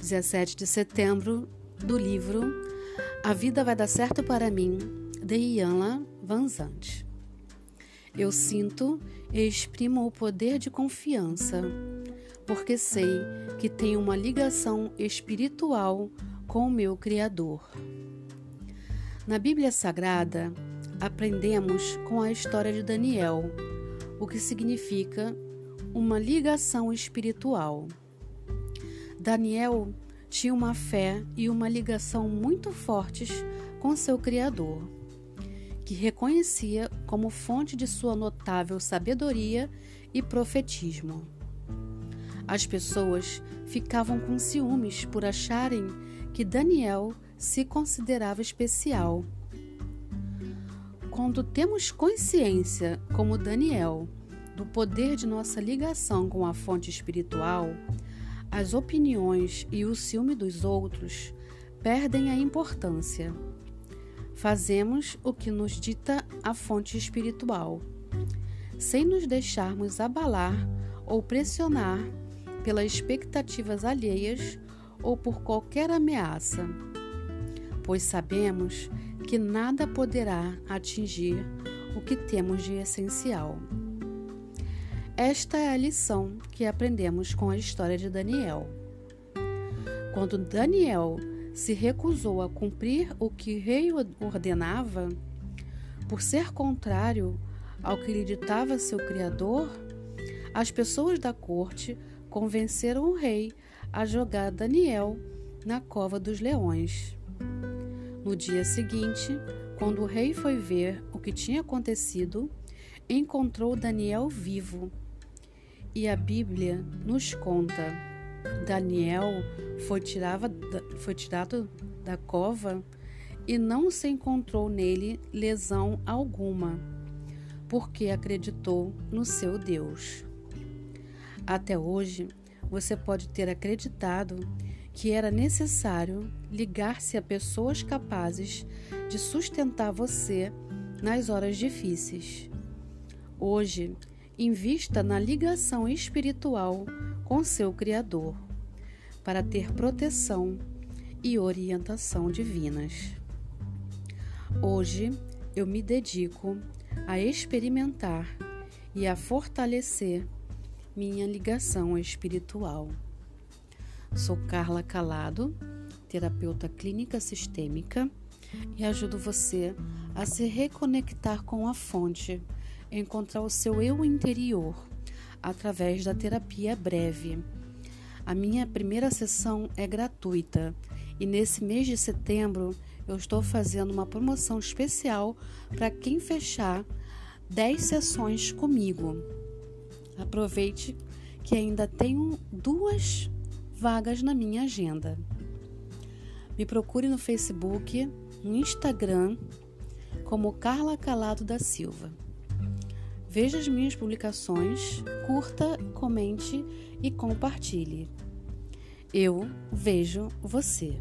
17 de setembro, do livro A Vida Vai Dar Certo para Mim, de Ianla Vanzante. Eu sinto e exprimo o poder de confiança, porque sei que tenho uma ligação espiritual com o meu Criador. Na Bíblia Sagrada, aprendemos com a história de Daniel, o que significa uma ligação espiritual. Daniel tinha uma fé e uma ligação muito fortes com seu Criador, que reconhecia como fonte de sua notável sabedoria e profetismo. As pessoas ficavam com ciúmes por acharem que Daniel se considerava especial. Quando temos consciência, como Daniel, do poder de nossa ligação com a fonte espiritual, as opiniões e o ciúme dos outros perdem a importância. Fazemos o que nos dita a fonte espiritual, sem nos deixarmos abalar ou pressionar pelas expectativas alheias ou por qualquer ameaça pois sabemos que nada poderá atingir o que temos de essencial. Esta é a lição que aprendemos com a história de Daniel. Quando Daniel se recusou a cumprir o que o rei ordenava, por ser contrário ao que lhe ditava seu criador, as pessoas da corte convenceram o rei a jogar Daniel na cova dos leões. No dia seguinte, quando o rei foi ver o que tinha acontecido, encontrou Daniel vivo. E a Bíblia nos conta: Daniel foi, tirava, foi tirado da cova e não se encontrou nele lesão alguma, porque acreditou no seu Deus. Até hoje, você pode ter acreditado que era necessário ligar-se a pessoas capazes de sustentar você nas horas difíceis. Hoje, invista na ligação espiritual com seu Criador, para ter proteção e orientação divinas. Hoje, eu me dedico a experimentar e a fortalecer minha ligação espiritual. Sou Carla Calado, terapeuta clínica sistêmica, e ajudo você a se reconectar com a fonte, encontrar o seu eu interior através da terapia breve. A minha primeira sessão é gratuita e nesse mês de setembro eu estou fazendo uma promoção especial para quem fechar 10 sessões comigo. Aproveite que ainda tenho duas vagas na minha agenda. Me procure no Facebook, no Instagram, como Carla Calado da Silva. Veja as minhas publicações, curta, comente e compartilhe. Eu vejo você.